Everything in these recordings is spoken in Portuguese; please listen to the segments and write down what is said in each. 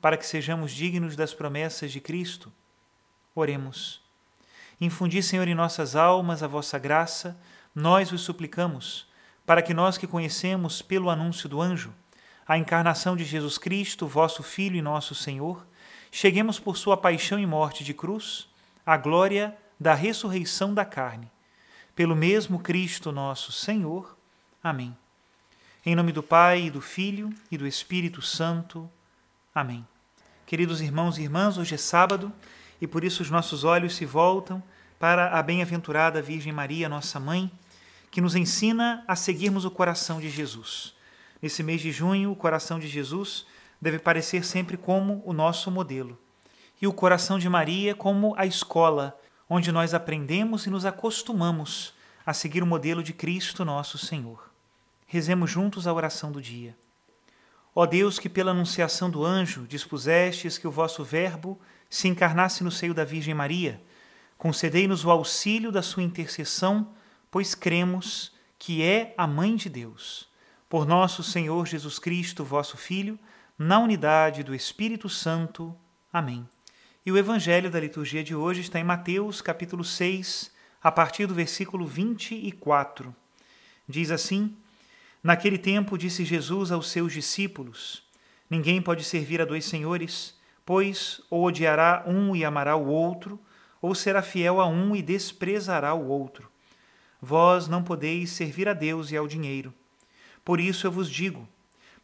para que sejamos dignos das promessas de Cristo. Oremos. Infundi, Senhor, em nossas almas a vossa graça, nós vos suplicamos, para que nós que conhecemos pelo anúncio do anjo a encarnação de Jesus Cristo, vosso Filho e nosso Senhor, cheguemos por sua paixão e morte de cruz à glória da ressurreição da carne. Pelo mesmo Cristo nosso Senhor. Amém. Em nome do Pai, e do Filho e do Espírito Santo. Amém. Queridos irmãos e irmãs, hoje é sábado e por isso os nossos olhos se voltam para a bem-aventurada Virgem Maria, nossa mãe, que nos ensina a seguirmos o coração de Jesus. Nesse mês de junho, o coração de Jesus deve parecer sempre como o nosso modelo, e o coração de Maria como a escola onde nós aprendemos e nos acostumamos a seguir o modelo de Cristo, nosso Senhor. Rezemos juntos a oração do dia. Ó Deus, que pela anunciação do anjo dispusestes que o vosso Verbo se encarnasse no seio da Virgem Maria, concedei-nos o auxílio da sua intercessão, pois cremos que é a Mãe de Deus. Por nosso Senhor Jesus Cristo, vosso Filho, na unidade do Espírito Santo. Amém. E o evangelho da liturgia de hoje está em Mateus, capítulo 6, a partir do versículo 24. Diz assim: Naquele tempo disse Jesus aos seus discípulos: Ninguém pode servir a dois senhores, pois ou odiará um e amará o outro, ou será fiel a um e desprezará o outro. Vós não podeis servir a Deus e ao dinheiro. Por isso eu vos digo: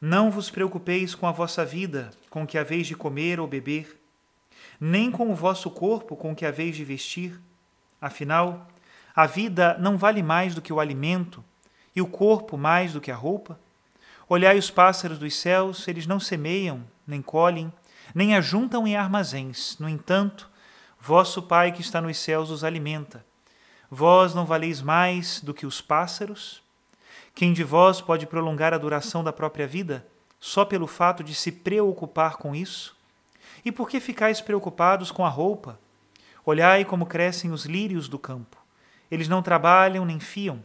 não vos preocupeis com a vossa vida, com que haveis de comer ou beber, nem com o vosso corpo, com que haveis de vestir. Afinal, a vida não vale mais do que o alimento e o corpo mais do que a roupa? Olhai os pássaros dos céus, eles não semeiam, nem colhem, nem ajuntam em armazéns. No entanto, vosso Pai que está nos céus os alimenta. Vós não valeis mais do que os pássaros? Quem de vós pode prolongar a duração da própria vida só pelo fato de se preocupar com isso? E por que ficais preocupados com a roupa? Olhai como crescem os lírios do campo. Eles não trabalham nem fiam.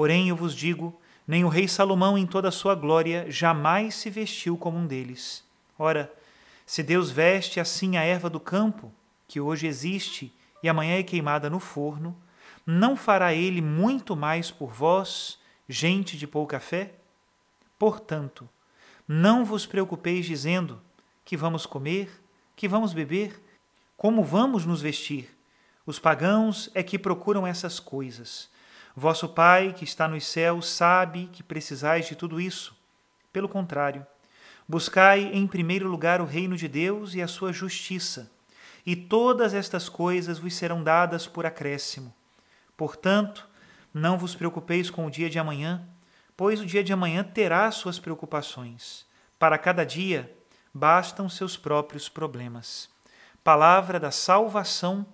Porém, eu vos digo, nem o rei Salomão, em toda a sua glória, jamais se vestiu como um deles. Ora, se Deus veste assim a erva do campo, que hoje existe e amanhã é queimada no forno, não fará ele muito mais por vós, gente de pouca fé? Portanto, não vos preocupeis dizendo que vamos comer, que vamos beber, como vamos nos vestir. Os pagãos é que procuram essas coisas Vosso Pai, que está nos céus, sabe que precisais de tudo isso. Pelo contrário, buscai em primeiro lugar o reino de Deus e a sua justiça, e todas estas coisas vos serão dadas por acréscimo. Portanto, não vos preocupeis com o dia de amanhã, pois o dia de amanhã terá suas preocupações. Para cada dia bastam seus próprios problemas. Palavra da salvação,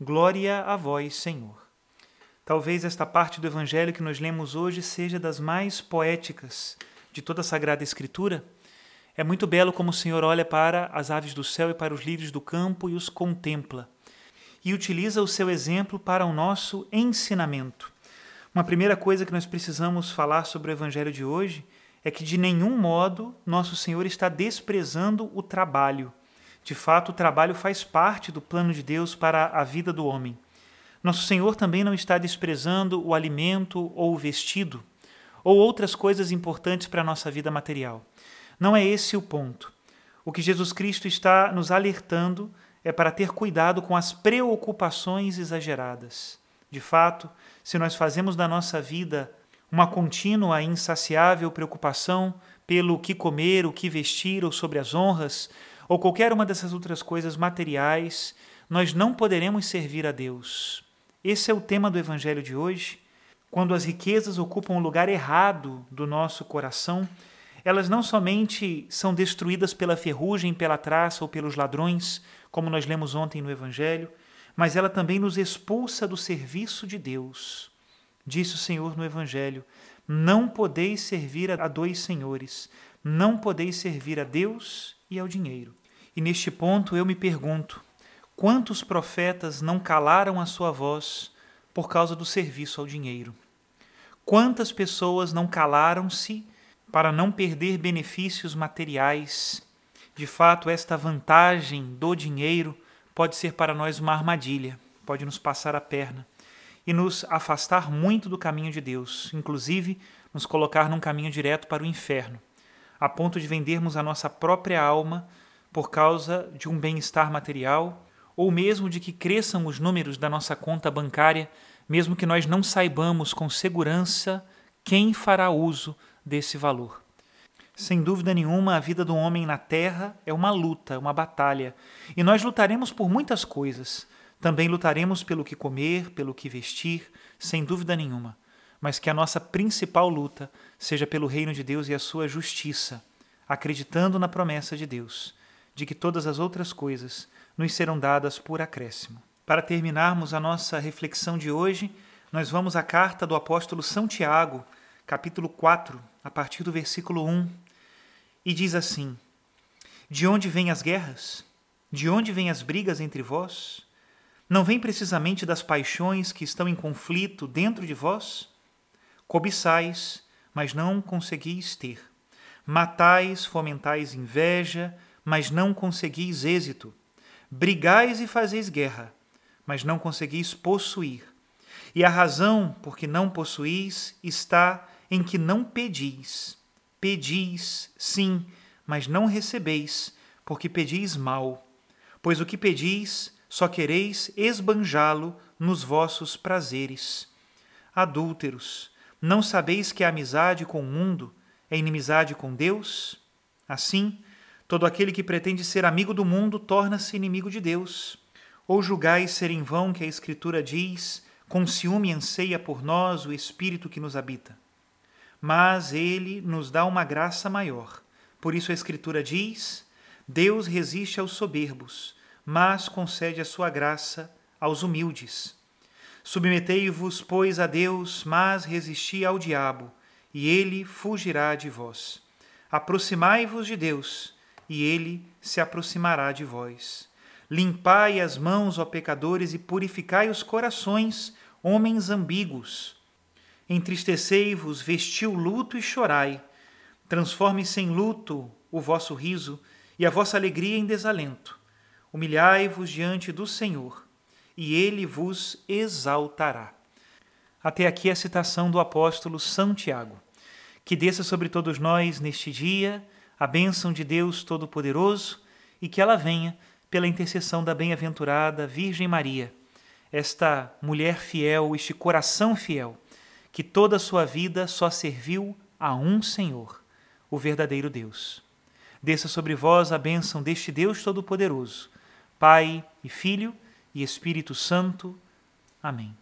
glória a vós, Senhor. Talvez esta parte do Evangelho que nós lemos hoje seja das mais poéticas de toda a Sagrada Escritura. É muito belo como o Senhor olha para as aves do céu e para os lírios do campo e os contempla. E utiliza o seu exemplo para o nosso ensinamento. Uma primeira coisa que nós precisamos falar sobre o Evangelho de hoje é que de nenhum modo nosso Senhor está desprezando o trabalho. De fato, o trabalho faz parte do plano de Deus para a vida do homem. Nosso Senhor também não está desprezando o alimento ou o vestido ou outras coisas importantes para a nossa vida material. Não é esse o ponto. O que Jesus Cristo está nos alertando é para ter cuidado com as preocupações exageradas. De fato, se nós fazemos da nossa vida uma contínua e insaciável preocupação pelo que comer, o que vestir ou sobre as honras, ou qualquer uma dessas outras coisas materiais, nós não poderemos servir a Deus. Esse é o tema do Evangelho de hoje. Quando as riquezas ocupam o lugar errado do nosso coração, elas não somente são destruídas pela ferrugem, pela traça ou pelos ladrões, como nós lemos ontem no Evangelho, mas ela também nos expulsa do serviço de Deus. Disse o Senhor no Evangelho: Não podeis servir a dois senhores, não podeis servir a Deus e ao dinheiro. E neste ponto eu me pergunto: quantos profetas não calaram a sua voz por causa do serviço ao dinheiro? Quantas pessoas não calaram-se para não perder benefícios materiais? De fato, esta vantagem do dinheiro pode ser para nós uma armadilha, pode nos passar a perna e nos afastar muito do caminho de Deus, inclusive nos colocar num caminho direto para o inferno, a ponto de vendermos a nossa própria alma por causa de um bem-estar material ou mesmo de que cresçam os números da nossa conta bancária, mesmo que nós não saibamos com segurança quem fará uso desse valor. Sem dúvida nenhuma, a vida do homem na terra é uma luta, uma batalha, e nós lutaremos por muitas coisas. Também lutaremos pelo que comer, pelo que vestir, sem dúvida nenhuma, mas que a nossa principal luta seja pelo reino de Deus e a sua justiça, acreditando na promessa de Deus, de que todas as outras coisas nos serão dadas por acréscimo. Para terminarmos a nossa reflexão de hoje, nós vamos à carta do apóstolo São Tiago, capítulo 4, a partir do versículo 1, e diz assim: De onde vêm as guerras? De onde vêm as brigas entre vós? Não vem precisamente das paixões que estão em conflito dentro de vós? Cobiçais, mas não conseguis ter. Matais, fomentais inveja, mas não conseguis êxito. Brigais e fazeis guerra, mas não conseguis possuir. E a razão por que não possuís está em que não pedis. Pedis, sim, mas não recebeis, porque pedis mal. Pois o que pedis, só quereis esbanjá-lo nos vossos prazeres. Adúlteros, não sabeis que a amizade com o mundo é inimizade com Deus? Assim, todo aquele que pretende ser amigo do mundo torna-se inimigo de Deus. Ou julgais ser em vão que a Escritura diz: com ciúme anseia por nós o Espírito que nos habita mas ele nos dá uma graça maior. Por isso a Escritura diz: Deus resiste aos soberbos, mas concede a sua graça aos humildes. Submetei-vos, pois, a Deus, mas resisti ao diabo, e ele fugirá de vós. Aproximai-vos de Deus, e ele se aproximará de vós. Limpai as mãos, ó pecadores, e purificai os corações, homens ambíguos entristecei-vos, vestiu o luto e chorai. Transforme-se em luto o vosso riso e a vossa alegria em desalento. Humilhai-vos diante do Senhor, e ele vos exaltará. Até aqui a citação do apóstolo São Tiago. Que desça sobre todos nós neste dia a bênção de Deus Todo-Poderoso e que ela venha pela intercessão da bem-aventurada Virgem Maria, esta mulher fiel, este coração fiel que toda a sua vida só serviu a um Senhor, o verdadeiro Deus. Desça sobre vós a bênção deste Deus Todo-Poderoso, Pai e Filho e Espírito Santo. Amém.